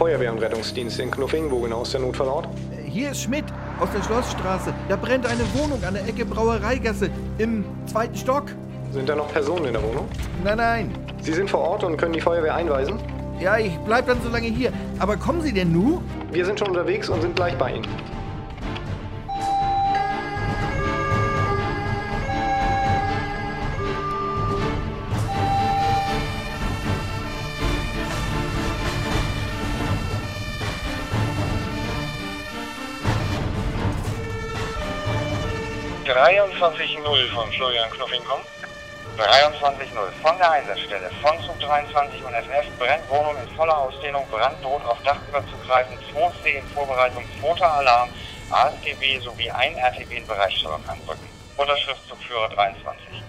Feuerwehr- und Rettungsdienst in Knuffing. Wo genau ist der Notfallort? Hier ist Schmidt aus der Schlossstraße. Da brennt eine Wohnung an der Ecke Brauereigasse im zweiten Stock. Sind da noch Personen in der Wohnung? Nein, nein. Sie sind vor Ort und können die Feuerwehr einweisen? Ja, ich bleib dann so lange hier. Aber kommen Sie denn nu? Wir sind schon unterwegs und sind gleich bei Ihnen. Von Florian Knuffing kommt. 23.0 von der Einsatzstelle von Zug 23 und FF brennt Wohnung in voller Ausdehnung, Brand droht auf Dach überzugreifen, 2C in Vorbereitung, zweiter Alarm, ASGB sowie ein RTB in Bereichssteuerung anrücken. Unterschrift Zugführer 23.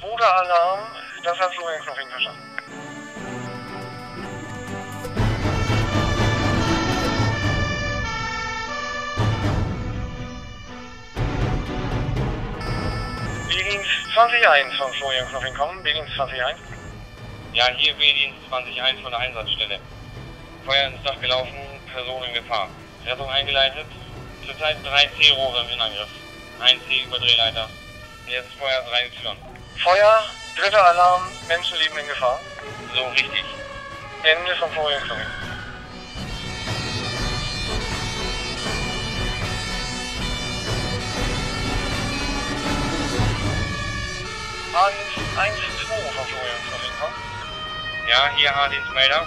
Zweiter Alarm, das hat Florian Knuffing verstanden. 21 von Florian Knopf entkommen, B-Dienst 20.1. Ja, hier B-Dienst 20.1 von der Einsatzstelle. Feuer ins Dach gelaufen, Person in Gefahr. Rettung eingeleitet, zurzeit 3 C-Rohre im Innenangriff. 1C Überdrehleiter, Jetzt Feuer 3 Y. Feuer, dritter Alarm, Menschenleben in Gefahr. So richtig. Ende von Florian Knopf. H1 2 Verschuldung verlinken. Ja, hier H-Dienstmelder.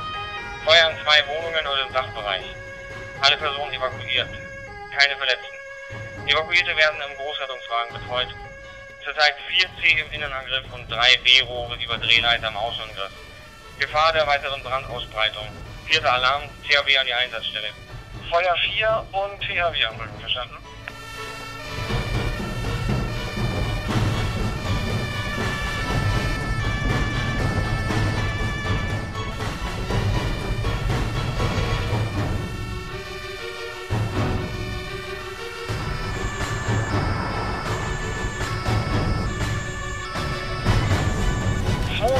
Feuer an zwei Wohnungen oder im Dachbereich. Alle Personen evakuiert. Keine Verletzten. Evakuierte werden im Großrettungswagen betreut. Zurzeit 4C halt im Innenangriff und 3 B-Rohre über Drehleiter im Außenangriff. Gefahr der weiteren Brandausbreitung. Vierter Alarm, THW an die Einsatzstelle. Feuer 4 und THW am Rücken, verstanden?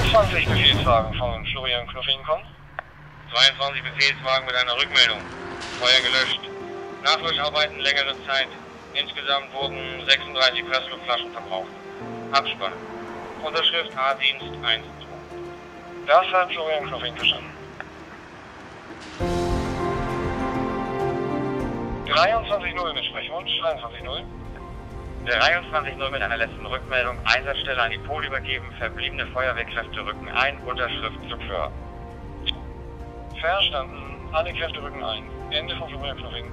...22 Befehlswagen von Florian Knuffing kommen. 22 Befehlswagen mit einer Rückmeldung. Feuer gelöscht. Nachlöscharbeiten längere Zeit. Insgesamt wurden 36 Pressluftflaschen verbraucht. Abspann. Unterschrift A-Dienst 1 Das hat Florian Knuffing verstanden. 23.0 mit Sprechwunsch, 23.0 23.0 mit einer letzten Rückmeldung. Einsatzstelle an die Pol übergeben. Verbliebene Feuerwehrkräfte rücken ein. Unterschrift Zugführer. Verstanden. Alle Kräfte rücken ein. Ende Florian Knuffing.